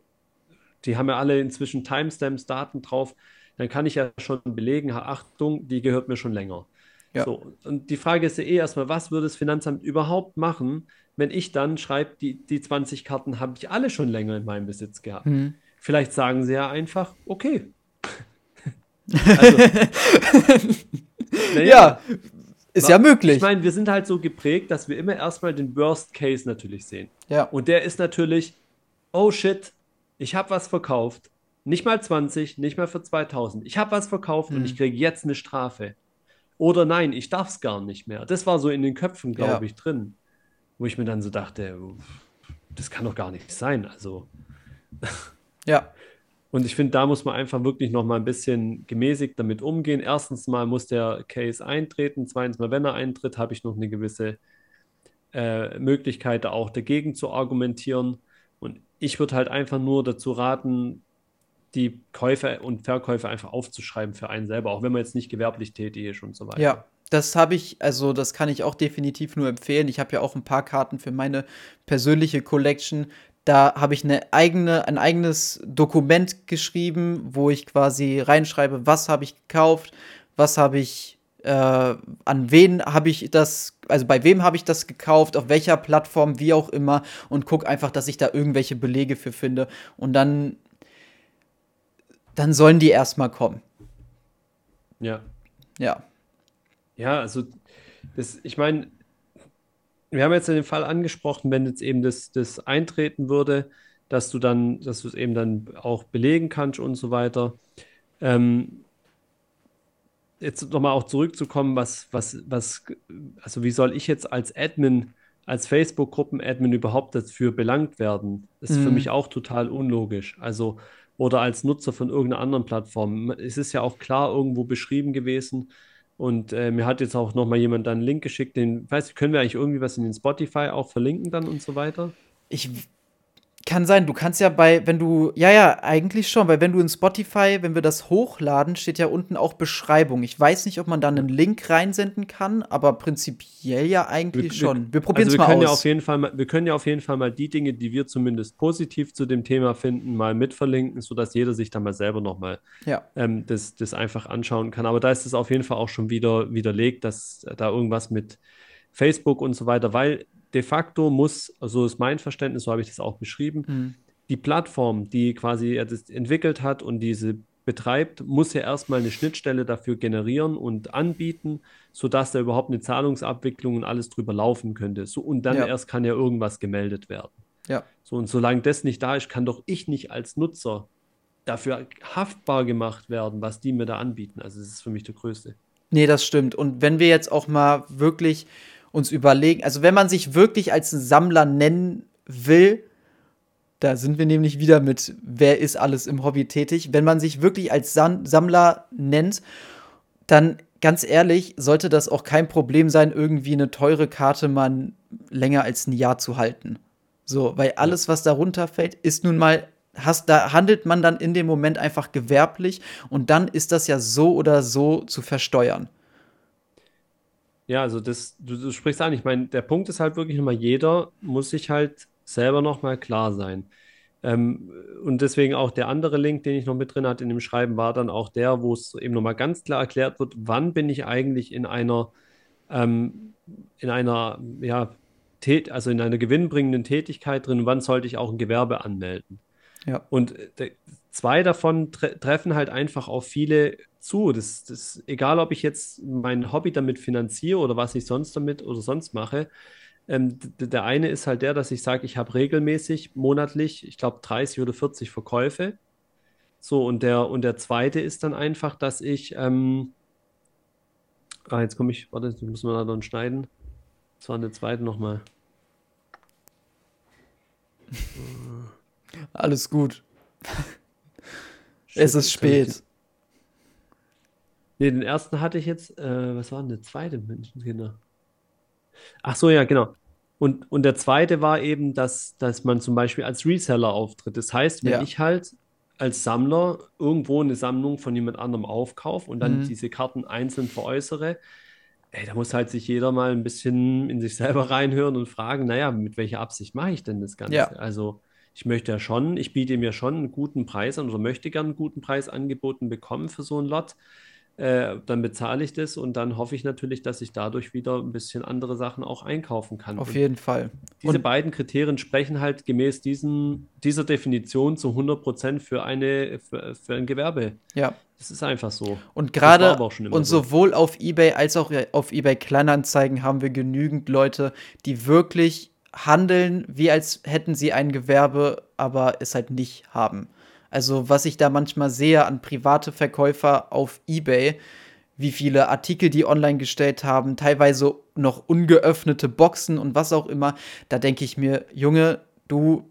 die haben ja alle inzwischen Timestamps, Daten drauf, dann kann ich ja schon belegen, Achtung, die gehört mir schon länger. Ja. So, und die Frage ist ja eh erstmal, was würde das Finanzamt überhaupt machen, wenn ich dann schreibe, die, die 20 Karten habe ich alle schon länger in meinem Besitz gehabt. Mhm. Vielleicht sagen sie ja einfach, okay. also, ja, ja, ist ja möglich. Ich meine, wir sind halt so geprägt, dass wir immer erstmal den Worst Case natürlich sehen. Ja. Und der ist natürlich, oh shit, ich habe was verkauft. Nicht mal 20, nicht mal für 2000. Ich habe was verkauft mhm. und ich kriege jetzt eine Strafe. Oder nein, ich darf es gar nicht mehr. Das war so in den Köpfen, glaube ja. ich, drin. Wo ich mir dann so dachte, das kann doch gar nicht sein. Also. Ja. Und ich finde, da muss man einfach wirklich noch mal ein bisschen gemäßigt damit umgehen. Erstens mal muss der Case eintreten. Zweitens mal, wenn er eintritt, habe ich noch eine gewisse äh, Möglichkeit, auch dagegen zu argumentieren. Und ich würde halt einfach nur dazu raten, die Käufe und Verkäufe einfach aufzuschreiben für einen selber, auch wenn man jetzt nicht gewerblich tätig ist und so weiter. Ja, das habe ich, also das kann ich auch definitiv nur empfehlen. Ich habe ja auch ein paar Karten für meine persönliche Collection. Da habe ich eine eigene, ein eigenes Dokument geschrieben, wo ich quasi reinschreibe, was habe ich gekauft, was habe ich, äh, an wen habe ich das, also bei wem habe ich das gekauft, auf welcher Plattform, wie auch immer, und gucke einfach, dass ich da irgendwelche Belege für finde. Und dann dann sollen die erstmal kommen. Ja. Ja. Ja, also das, ich meine, wir haben jetzt den Fall angesprochen, wenn jetzt eben das, das eintreten würde, dass du dann, dass du es eben dann auch belegen kannst und so weiter. Ähm, jetzt nochmal auch zurückzukommen, was, was, was, also wie soll ich jetzt als Admin, als Facebook-Gruppen-Admin überhaupt dafür belangt werden? Das ist mhm. für mich auch total unlogisch. Also oder als Nutzer von irgendeiner anderen Plattform. Es ist ja auch klar irgendwo beschrieben gewesen Und äh, mir hat jetzt auch noch mal jemand einen Link geschickt, den, weiß können wir eigentlich irgendwie was in den Spotify auch verlinken dann und so weiter? Ich kann sein, du kannst ja bei, wenn du, ja, ja, eigentlich schon, weil wenn du in Spotify, wenn wir das hochladen, steht ja unten auch Beschreibung. Ich weiß nicht, ob man da einen Link reinsenden kann, aber prinzipiell ja eigentlich wir, schon. Wir probieren es also mal aus. Ja auf jeden Fall mal, wir können ja auf jeden Fall mal die Dinge, die wir zumindest positiv zu dem Thema finden, mal mitverlinken, sodass jeder sich dann mal selber nochmal ja. ähm, das, das einfach anschauen kann. Aber da ist es auf jeden Fall auch schon wieder widerlegt, dass da irgendwas mit Facebook und so weiter, weil de facto muss, so ist mein Verständnis, so habe ich das auch beschrieben, mhm. die Plattform, die quasi er das entwickelt hat und diese betreibt, muss ja erstmal eine Schnittstelle dafür generieren und anbieten, sodass da überhaupt eine Zahlungsabwicklung und alles drüber laufen könnte. So, und dann ja. erst kann ja irgendwas gemeldet werden. Ja. So, und solange das nicht da ist, kann doch ich nicht als Nutzer dafür haftbar gemacht werden, was die mir da anbieten. Also das ist für mich der größte. Nee, das stimmt. Und wenn wir jetzt auch mal wirklich uns überlegen, also wenn man sich wirklich als Sammler nennen will, da sind wir nämlich wieder mit, wer ist alles im Hobby tätig, wenn man sich wirklich als Sam Sammler nennt, dann ganz ehrlich, sollte das auch kein Problem sein, irgendwie eine teure Karte mal länger als ein Jahr zu halten. So, weil alles, was darunter fällt, ist nun mal, hast, da handelt man dann in dem Moment einfach gewerblich und dann ist das ja so oder so zu versteuern. Ja, also das, du, du sprichst an, ich meine, der Punkt ist halt wirklich nochmal, jeder muss sich halt selber nochmal klar sein. Ähm, und deswegen auch der andere Link, den ich noch mit drin hatte in dem Schreiben, war dann auch der, wo es eben nochmal ganz klar erklärt wird, wann bin ich eigentlich in einer, ähm, in einer, ja, tät also in einer gewinnbringenden Tätigkeit drin, wann sollte ich auch ein Gewerbe anmelden. Ja. Und äh, zwei davon tre treffen halt einfach auf viele zu. Das, das, egal, ob ich jetzt mein Hobby damit finanziere oder was ich sonst damit oder sonst mache. Ähm, der eine ist halt der, dass ich sage, ich habe regelmäßig monatlich, ich glaube, 30 oder 40 Verkäufe. So, und der, und der zweite ist dann einfach, dass ich, ähm, ah, jetzt komme ich, warte, muss man da dann schneiden. Das war der zweite nochmal. Alles gut. es ist spät. Ne, den ersten hatte ich jetzt, äh, was war denn der zweite Menschenkinder? Ach so, ja, genau. Und, und der zweite war eben, dass, dass man zum Beispiel als Reseller auftritt. Das heißt, wenn ja. ich halt als Sammler irgendwo eine Sammlung von jemand anderem aufkaufe und dann mhm. diese Karten einzeln veräußere, ey, da muss halt sich jeder mal ein bisschen in sich selber reinhören und fragen, naja, mit welcher Absicht mache ich denn das Ganze? Ja. Also ich möchte ja schon, ich biete mir schon einen guten Preis an oder möchte gerne einen guten Preis angeboten bekommen für so ein Lot äh, dann bezahle ich das und dann hoffe ich natürlich, dass ich dadurch wieder ein bisschen andere Sachen auch einkaufen kann. Auf und jeden Fall. Diese und beiden Kriterien sprechen halt gemäß diesen, dieser Definition zu 100 Prozent für, für, für ein Gewerbe. Ja. Das ist einfach so. Und gerade und sowohl so. auf eBay als auch auf eBay Kleinanzeigen haben wir genügend Leute, die wirklich handeln, wie als hätten sie ein Gewerbe, aber es halt nicht haben. Also was ich da manchmal sehe an private Verkäufer auf eBay, wie viele Artikel die online gestellt haben, teilweise noch ungeöffnete Boxen und was auch immer, da denke ich mir, Junge, du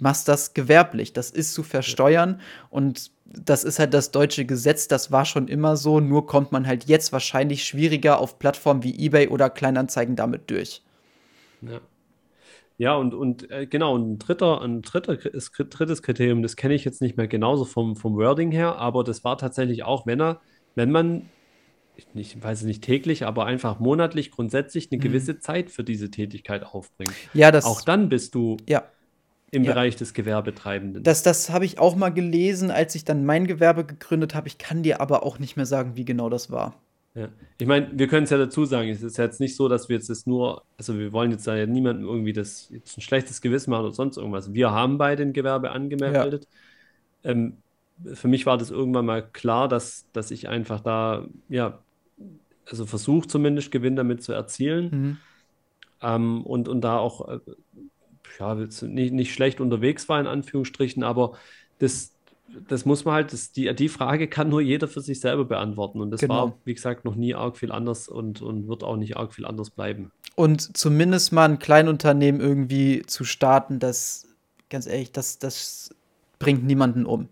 machst das gewerblich, das ist zu versteuern und das ist halt das deutsche Gesetz, das war schon immer so, nur kommt man halt jetzt wahrscheinlich schwieriger auf Plattformen wie eBay oder Kleinanzeigen damit durch. Ja. Ja, und, und äh, genau, ein dritter, ein dritter, drittes Kriterium, das kenne ich jetzt nicht mehr genauso vom, vom Wording her, aber das war tatsächlich auch, wenn er, wenn man, ich weiß es nicht täglich, aber einfach monatlich grundsätzlich eine mhm. gewisse Zeit für diese Tätigkeit aufbringt. Ja, das. Auch dann bist du ja. im ja. Bereich des Gewerbetreibenden. Das, das habe ich auch mal gelesen, als ich dann mein Gewerbe gegründet habe. Ich kann dir aber auch nicht mehr sagen, wie genau das war. Ja. Ich meine, wir können es ja dazu sagen, es ist jetzt nicht so, dass wir jetzt das nur, also wir wollen jetzt da ja niemandem irgendwie das jetzt ein schlechtes Gewissen machen oder sonst irgendwas. Wir haben beide ein Gewerbe angemeldet. Ja. Ähm, für mich war das irgendwann mal klar, dass, dass ich einfach da, ja, also versuche zumindest Gewinn damit zu erzielen. Mhm. Ähm, und, und da auch, äh, ja, nicht, nicht schlecht unterwegs war, in Anführungsstrichen, aber das, das muss man halt, das, die, die Frage kann nur jeder für sich selber beantworten. Und das genau. war, wie gesagt, noch nie arg viel anders und, und wird auch nicht arg viel anders bleiben. Und zumindest mal ein Kleinunternehmen irgendwie zu starten, das, ganz ehrlich, das, das bringt niemanden um.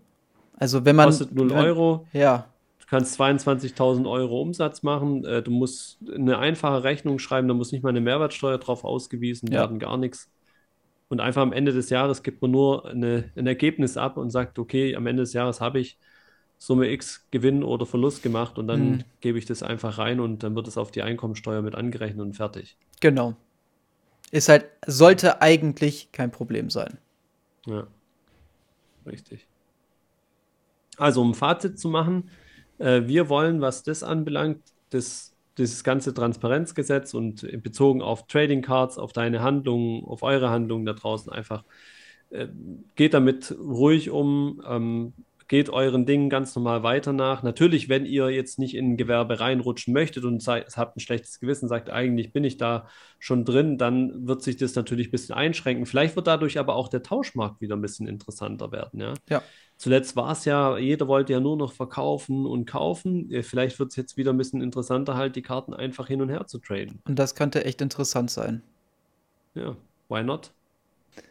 Also wenn man. Kostet 0 Euro. Ja. kannst 22.000 Euro Umsatz machen. Äh, du musst eine einfache Rechnung schreiben, da muss nicht mal eine Mehrwertsteuer drauf ausgewiesen ja. werden, gar nichts. Und einfach am Ende des Jahres gibt man nur eine, ein Ergebnis ab und sagt, okay, am Ende des Jahres habe ich Summe X Gewinn oder Verlust gemacht und dann mhm. gebe ich das einfach rein und dann wird es auf die Einkommensteuer mit angerechnet und fertig. Genau. Ist halt, sollte eigentlich kein Problem sein. Ja. Richtig. Also, um ein Fazit zu machen, äh, wir wollen, was das anbelangt, das, dieses ganze Transparenzgesetz und bezogen auf Trading Cards, auf deine Handlungen, auf eure Handlungen da draußen einfach, äh, geht damit ruhig um, ähm, geht euren Dingen ganz normal weiter nach. Natürlich, wenn ihr jetzt nicht in ein Gewerbe reinrutschen möchtet und habt ein schlechtes Gewissen, sagt, eigentlich bin ich da schon drin, dann wird sich das natürlich ein bisschen einschränken. Vielleicht wird dadurch aber auch der Tauschmarkt wieder ein bisschen interessanter werden. Ja. ja. Zuletzt war es ja, jeder wollte ja nur noch verkaufen und kaufen. Vielleicht wird es jetzt wieder ein bisschen interessanter, halt die Karten einfach hin und her zu traden. Und das könnte echt interessant sein. Ja, why not?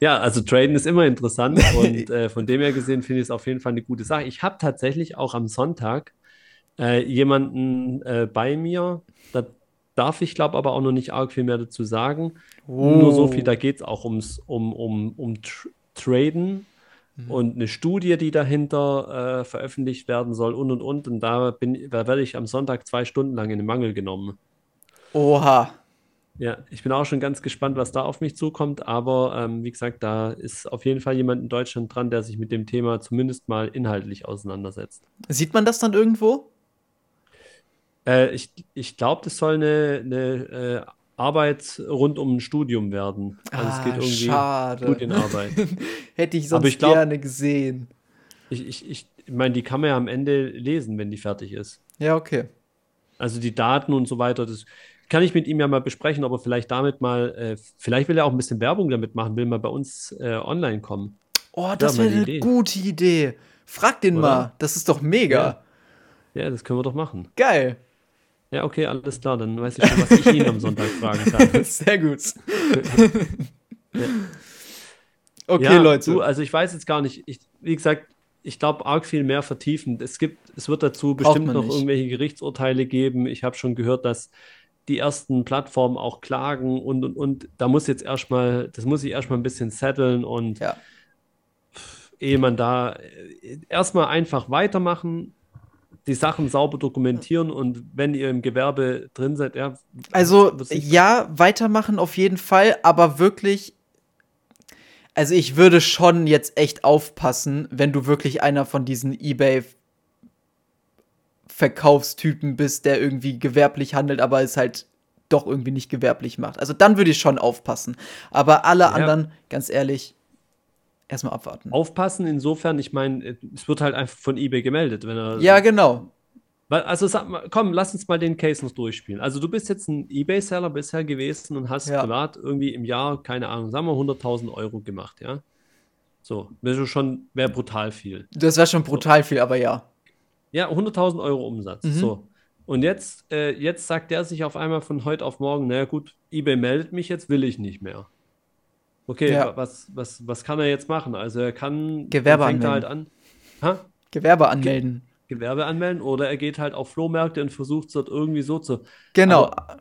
Ja, also Traden ist immer interessant und äh, von dem her gesehen finde ich es auf jeden Fall eine gute Sache. Ich habe tatsächlich auch am Sonntag äh, jemanden äh, bei mir, da darf ich glaube aber auch noch nicht arg viel mehr dazu sagen. Oh. Nur so viel, da geht es auch ums, um, um, um Tr Traden mhm. und eine Studie, die dahinter äh, veröffentlicht werden soll und und und. Und da, bin, da werde ich am Sonntag zwei Stunden lang in den Mangel genommen. Oha. Ja, ich bin auch schon ganz gespannt, was da auf mich zukommt. Aber ähm, wie gesagt, da ist auf jeden Fall jemand in Deutschland dran, der sich mit dem Thema zumindest mal inhaltlich auseinandersetzt. Sieht man das dann irgendwo? Äh, ich ich glaube, das soll eine, eine äh, Arbeit rund um ein Studium werden. Also ah, es geht irgendwie schade. Studienarbeit. Hätte ich sonst ich glaub, gerne gesehen. Ich, ich, ich meine, die kann man ja am Ende lesen, wenn die fertig ist. Ja, okay. Also die Daten und so weiter, das kann ich mit ihm ja mal besprechen, ob er vielleicht damit mal, äh, vielleicht will er auch ein bisschen Werbung damit machen, will mal bei uns äh, online kommen. Oh, das ja, wäre eine Idee. gute Idee. Frag den Oder? mal, das ist doch mega. Ja. ja, das können wir doch machen. Geil. Ja, okay, alles klar, dann weiß ich schon, was ich ihn am Sonntag fragen kann. Sehr gut. ja. Okay, ja, Leute. Du, also ich weiß jetzt gar nicht, ich, wie gesagt, ich glaube, arg viel mehr vertiefen. Es gibt, es wird dazu bestimmt noch irgendwelche Gerichtsurteile geben. Ich habe schon gehört, dass die ersten Plattformen auch klagen und und und. Da muss jetzt erstmal, das muss ich erstmal ein bisschen setteln und ja. ehe man da äh, erstmal einfach weitermachen, die Sachen sauber dokumentieren und wenn ihr im Gewerbe drin seid, ja. Also ja, weitermachen auf jeden Fall, aber wirklich. Also ich würde schon jetzt echt aufpassen, wenn du wirklich einer von diesen eBay Verkaufstypen bist, der irgendwie gewerblich handelt, aber es halt doch irgendwie nicht gewerblich macht. Also dann würde ich schon aufpassen. Aber alle ja. anderen, ganz ehrlich, erstmal abwarten. Aufpassen insofern, ich meine, es wird halt einfach von eBay gemeldet, wenn er. Ja, genau. Also sag mal, komm, lass uns mal den Case noch durchspielen. Also du bist jetzt ein eBay-Seller bisher gewesen und hast ja. privat irgendwie im Jahr, keine Ahnung, sagen wir 100.000 Euro gemacht, ja? So, wäre schon, wäre brutal viel. Das wäre schon brutal so. viel, aber ja. Ja, 100.000 Euro Umsatz. Mhm. So. Und jetzt, äh, jetzt sagt er sich auf einmal von heute auf morgen, naja gut, eBay meldet mich, jetzt will ich nicht mehr. Okay, ja. was, was, was kann er jetzt machen? Also er kann Gewerbe fängt anmelden. halt an. Ha? Gewerbe anmelden. Ge Gewerbe anmelden oder er geht halt auf Flohmärkte und versucht es dort irgendwie so zu. Genau. Aber,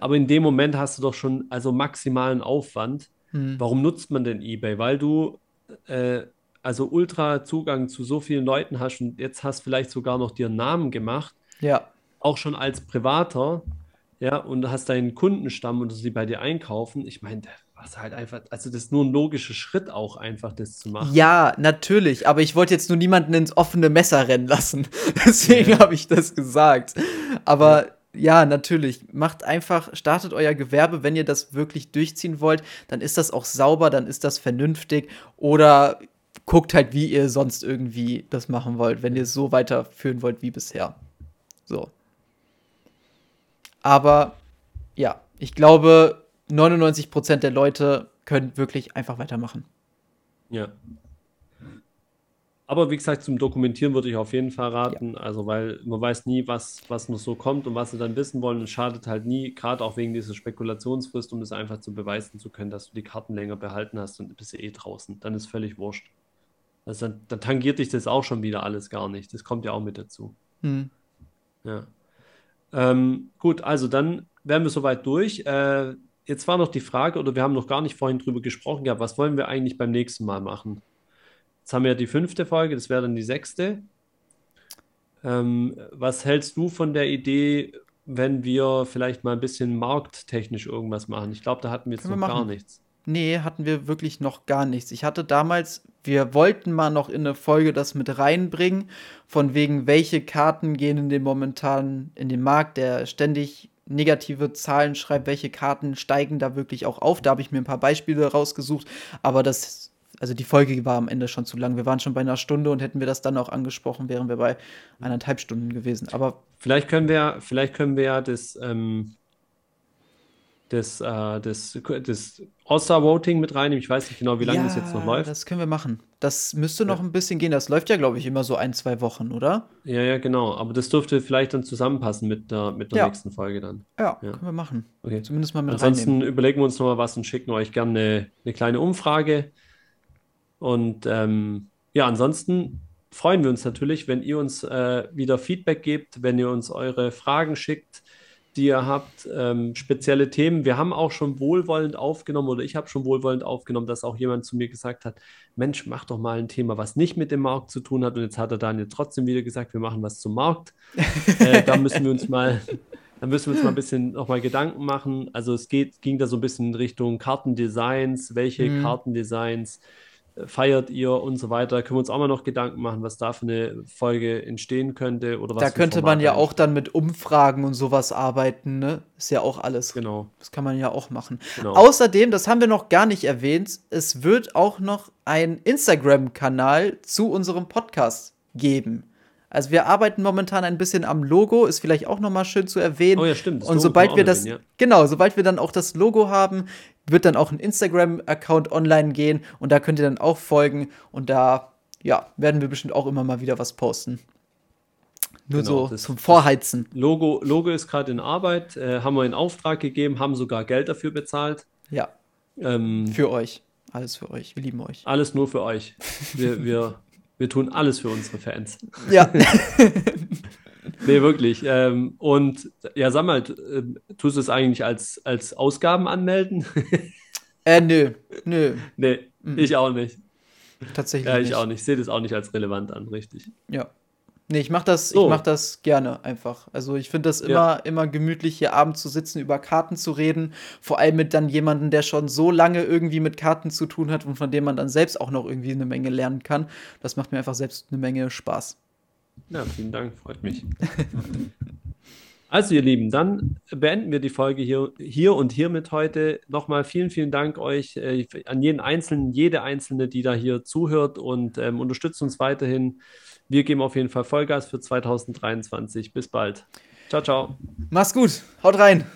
aber, in dem Moment hast du doch schon also maximalen Aufwand. Hm. Warum nutzt man denn eBay? Weil du äh, also ultra Zugang zu so vielen Leuten hast und jetzt hast vielleicht sogar noch dir einen Namen gemacht. Ja. Auch schon als Privater, ja, und hast deinen Kundenstamm und sie bei dir einkaufen. Ich meine, was halt einfach, also das ist nur ein logischer Schritt auch einfach, das zu machen. Ja, natürlich, aber ich wollte jetzt nur niemanden ins offene Messer rennen lassen. Deswegen ja. habe ich das gesagt. Aber ja. ja, natürlich, macht einfach, startet euer Gewerbe, wenn ihr das wirklich durchziehen wollt, dann ist das auch sauber, dann ist das vernünftig oder guckt halt, wie ihr sonst irgendwie das machen wollt, wenn ihr es so weiterführen wollt wie bisher. So. Aber ja, ich glaube, 99% der Leute können wirklich einfach weitermachen. Ja. Aber wie gesagt, zum Dokumentieren würde ich auf jeden Fall raten. Ja. Also, weil man weiß nie, was, was noch so kommt und was sie dann wissen wollen. Es schadet halt nie, gerade auch wegen dieser Spekulationsfrist, um das einfach zu beweisen zu können, dass du die Karten länger behalten hast und bist eh draußen. Dann ist völlig wurscht. Also dann, dann, tangiert dich das auch schon wieder alles gar nicht. Das kommt ja auch mit dazu. Hm. Ja. Ähm, gut, also dann wären wir soweit durch. Äh, jetzt war noch die Frage, oder wir haben noch gar nicht vorhin drüber gesprochen gehabt, was wollen wir eigentlich beim nächsten Mal machen? Jetzt haben wir ja die fünfte Folge, das wäre dann die sechste. Ähm, was hältst du von der Idee, wenn wir vielleicht mal ein bisschen markttechnisch irgendwas machen? Ich glaube, da hatten wir jetzt Können noch wir gar nichts. Nee, hatten wir wirklich noch gar nichts. Ich hatte damals, wir wollten mal noch in eine Folge das mit reinbringen, von wegen, welche Karten gehen in den momentan in den Markt, der ständig negative Zahlen schreibt, welche Karten steigen da wirklich auch auf. Da habe ich mir ein paar Beispiele rausgesucht, aber das, also die Folge war am Ende schon zu lang. Wir waren schon bei einer Stunde und hätten wir das dann auch angesprochen, wären wir bei eineinhalb Stunden gewesen. Aber Vielleicht können wir, vielleicht können wir ja das, ähm, das, äh, das, das All-Star-Voting mit reinnehmen. Ich weiß nicht genau, wie lange das jetzt noch läuft. das können wir machen. Das müsste noch Ja. ein bisschen gehen. Das läuft ja, glaube ich, immer so ein, zwei Wochen, oder? Ja, ja, genau. Aber das dürfte vielleicht dann zusammenpassen mit der, mit der Ja. nächsten Folge dann. Ja, Ja. können wir machen. Okay. Zumindest mal mit Ansonsten reinnehmen. überlegen wir uns nochmal was und schicken euch gerne eine, eine kleine Umfrage. Und ähm, ja, ansonsten freuen wir uns natürlich, wenn ihr uns äh, wieder Feedback gebt, wenn ihr uns eure Fragen schickt, die ihr habt, ähm, spezielle Themen. Wir haben auch schon wohlwollend aufgenommen oder ich habe schon wohlwollend aufgenommen, dass auch jemand zu mir gesagt hat, Mensch, mach doch mal ein Thema, was nicht mit dem Markt zu tun hat. Und jetzt hat der Daniel trotzdem wieder gesagt, wir machen was zum Markt. äh, da müssen wir uns mal, da müssen wir uns mal ein bisschen nochmal Gedanken machen. Also es geht, ging da so ein bisschen in Richtung Kartendesigns, welche Mhm. Kartendesigns feiert ihr und so weiter. Können wir uns auch mal noch Gedanken machen, was da für eine Folge entstehen könnte oder was Da könnte man ja auch dann mit Umfragen und sowas arbeiten, ne? Ist ja auch alles. Genau, Das kann man ja auch machen. genau. Außerdem, das haben wir noch gar nicht erwähnt, es wird auch noch einen Instagram-Kanal zu unserem Podcast geben. Also wir arbeiten momentan ein bisschen am Logo, ist vielleicht auch noch mal schön zu erwähnen. Oh ja, stimmt. Und sobald wir das, erwähnen, genau, sobald wir dann auch das Logo haben, wird dann auch ein Instagram-Account online gehen und da könnt ihr dann auch folgen und da, ja, werden wir bestimmt auch immer mal wieder was posten. Nur Genau, so das- zum Vorheizen. ja. Logo, Logo ist gerade in Arbeit, äh, haben wir in Auftrag gegeben, haben sogar Geld dafür bezahlt. Ja, Ähm, für euch. Alles für euch. Wir lieben euch. alles nur für euch. Wir, wir, wir tun alles für unsere Fans. Ja. Nee, wirklich. Ähm, und ja, sag mal, äh, tust du es eigentlich als, als Ausgaben anmelden? äh, nö. Nö. nee, ich auch nicht. Tatsächlich Ja, ich nicht. auch nicht. Ich sehe das auch nicht als relevant an, richtig. Ja. Nee, ich mach das, So. ich mach das gerne einfach. Also ich finde das immer, Ja. immer gemütlich, hier abends zu sitzen, über Karten zu reden. Vor allem mit dann jemandem, der schon so lange irgendwie mit Karten zu tun hat und von dem man dann selbst auch noch irgendwie eine Menge lernen kann. Das macht mir einfach selbst eine Menge Spaß. Ja, vielen Dank, freut mich. Also, ihr Lieben, dann beenden wir die Folge hier, hier und hiermit heute. Nochmal vielen, vielen Dank euch, äh, an jeden Einzelnen, jede Einzelne, die da hier zuhört und ähm, unterstützt uns weiterhin. Wir geben auf jeden Fall Vollgas für 2023. Bis bald. Ciao, ciao. Mach's gut, haut rein.